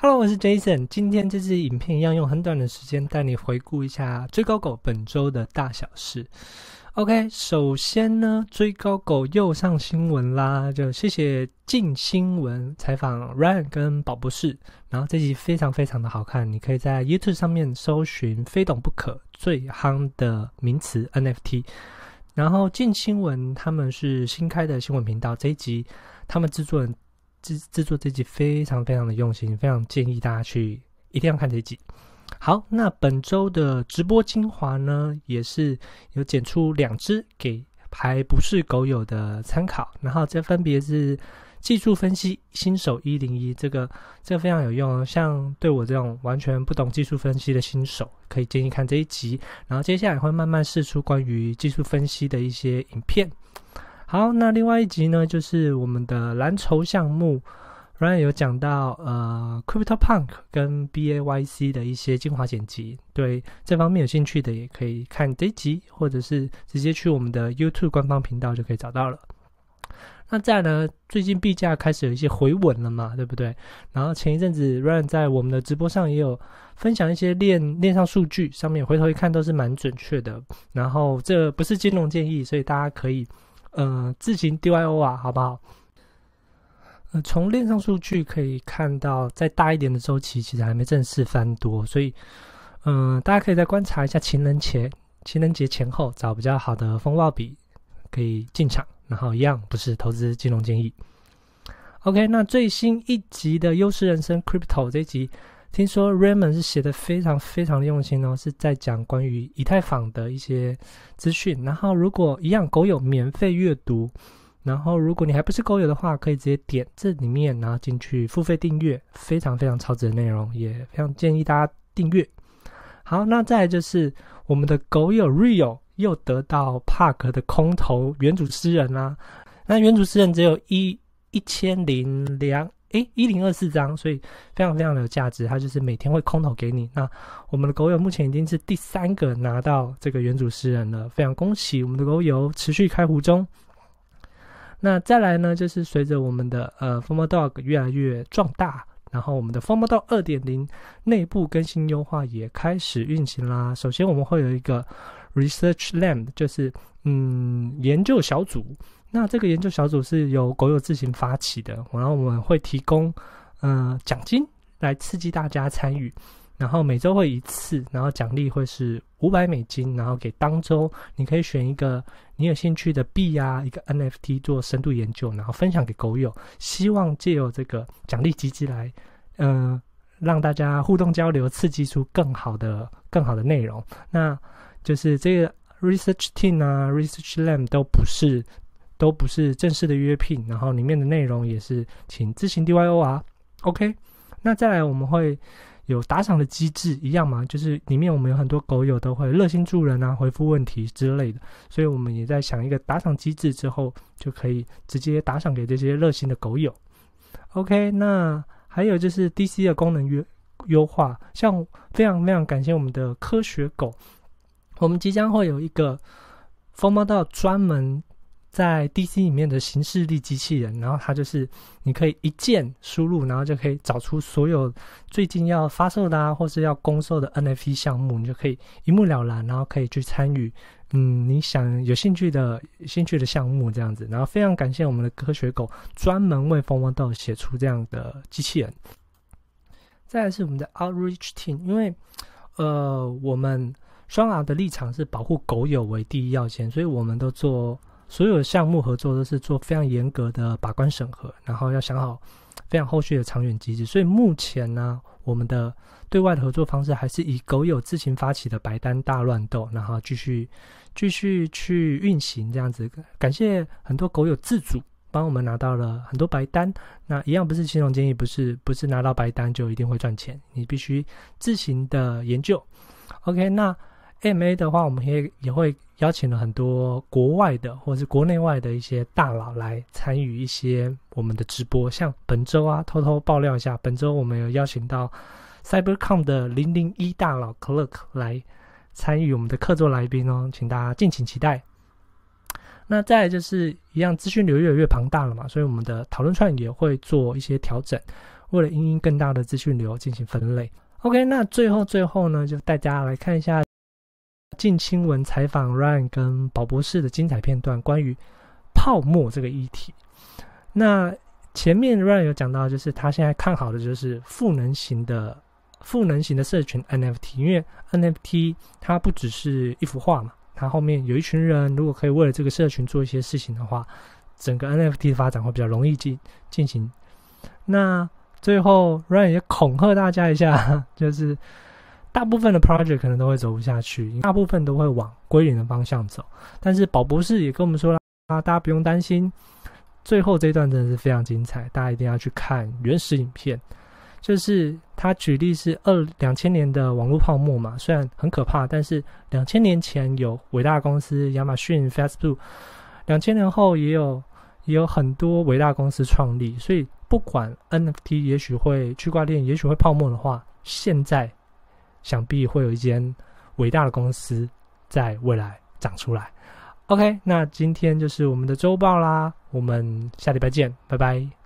Hello，我是 Jason。今天这支影片一样用很短的时间带你回顾一下追高狗本周的大小事。OK，首先呢，追高狗又上新闻啦，就谢谢静新闻采访 Ryan 跟宝博士。然后这集非常非常的好看，你可以在 YouTube 上面搜寻“非懂不可”最夯的名词 NFT。然后静新闻他们是新开的新闻频道，这一集他们制作人。制制作这集非常非常的用心，非常建议大家去一定要看这集。好，那本周的直播精华呢，也是有剪出两支给还不是狗友的参考，然后这分别是技术分析新手一零一，这个这个非常有用，像对我这种完全不懂技术分析的新手，可以建议看这一集。然后接下来会慢慢试出关于技术分析的一些影片。好，那另外一集呢，就是我们的蓝筹项目，Ryan 有讲到呃，CryptoPunk 跟 BAYC 的一些精华剪辑，对这方面有兴趣的也可以看这一集，或者是直接去我们的 YouTube 官方频道就可以找到了。那再呢，最近币价开始有一些回稳了嘛，对不对？然后前一阵子 Ryan 在我们的直播上也有分享一些链链上数据，上面回头一看都是蛮准确的。然后这不是金融建议，所以大家可以。呃，自行 D I O 啊，好不好？呃，从链上数据可以看到，再大一点的周期其实还没正式翻多，所以，嗯、大家可以再观察一下情人节、情人节前后找比较好的风暴比，可以进场。然后一样不是投资金融建议。OK，那最新一集的优势人生 Crypto 这一集。听说 Raymond 是写的非常非常的用心哦，是在讲关于以太坊的一些资讯。然后如果一样狗友免费阅读，然后如果你还不是狗友的话，可以直接点这里面，然后进去付费订阅，非常非常超值的内容，也非常建议大家订阅。好，那再来就是我们的狗友 Rio 又得到 Park 的空投原主持人啦、啊，那原主持人只有一一千零两。诶，一零二四张，所以非常非常的有价值。它就是每天会空投给你。那我们的狗友目前已经是第三个拿到这个原主诗人了，非常恭喜我们的狗友持续开壶中。那再来呢，就是随着我们的呃 f o r m Dog 越来越壮大，然后我们的 f o r m Dog 二点零内部更新优化也开始运行啦。首先我们会有一个 Research Lab，就是嗯研究小组。那这个研究小组是由狗友自行发起的，然后我们会提供呃奖金来刺激大家参与，然后每周会一次，然后奖励会是五百美金，然后给当周你可以选一个你有兴趣的币啊，一个 NFT 做深度研究，然后分享给狗友，希望借由这个奖励机制来，呃，让大家互动交流，刺激出更好的更好的内容。那就是这个 Research Team 啊，Research Lab 都不是。都不是正式的约聘，然后里面的内容也是请自行 DYO 啊。OK，那再来我们会有打赏的机制一样嘛，就是里面我们有很多狗友都会热心助人啊，回复问题之类的，所以我们也在想一个打赏机制之后就可以直接打赏给这些热心的狗友。OK，那还有就是 DC 的功能优优化，像非常非常感谢我们的科学狗，我们即将会有一个蜂窝道专门。在 DC 里面的形式力机器人，然后它就是你可以一键输入，然后就可以找出所有最近要发售的啊，或是要公售的 NFT 项目，你就可以一目了然，然后可以去参与，嗯，你想有兴趣的兴趣的项目这样子。然后非常感谢我们的科学狗专门为蜂窝道写出这样的机器人。再来是我们的 Outreach Team，因为呃，我们双 R 的立场是保护狗友为第一要件，所以我们都做。所有项目合作都是做非常严格的把关审核，然后要想好非常后续的长远机制。所以目前呢，我们的对外的合作方式还是以狗友自行发起的白单大乱斗，然后继续继续去运行这样子。感谢很多狗友自主帮我们拿到了很多白单。那一样不是金融建议，不是不是拿到白单就一定会赚钱，你必须自行的研究。OK，那。M A 的话，我们也也会邀请了很多国外的或者是国内外的一些大佬来参与一些我们的直播。像本周啊，偷偷爆料一下，本周我们有邀请到 CyberCom 的零零一大佬 Clerk 来参与我们的客座来宾哦，请大家敬请期待。那再就是一样，资讯流越来越庞大了嘛，所以我们的讨论串也会做一些调整。为了因应更大的资讯流进行分类。OK，那最后最后呢，就带大家来看一下近亲闻采访 Ryan 跟宝博士的精彩片段，关于泡沫这个议题。那前面 Ryan 有讲到，就是他现在看好的就是赋能型的赋能型的社群 NFT，因为 NFT 它不只是一幅画嘛，它后面有一群人，如果可以为了这个社群做一些事情的话，整个 NFT 的发展会比较容易进进行。那最后 Ryan 也恐吓大家一下，就是大部分的 project 可能都会走不下去，大部分都会往归零的方向走。但是宝博士也跟我们说了啊，大家不用担心。最后这一段真的是非常精彩，大家一定要去看原始影片。就是他举例是二两千年的网络泡沫嘛，虽然很可怕，但是两千年前有伟大公司亚马逊、Facebook，两千年后也有也有很多伟大公司创立。所以不管 NFT 也许会区块链也许会泡沫的话，现在想必会有一间伟大的公司在未来长出来。OK，那今天就是我们的周报啦，我们下礼拜见，拜拜。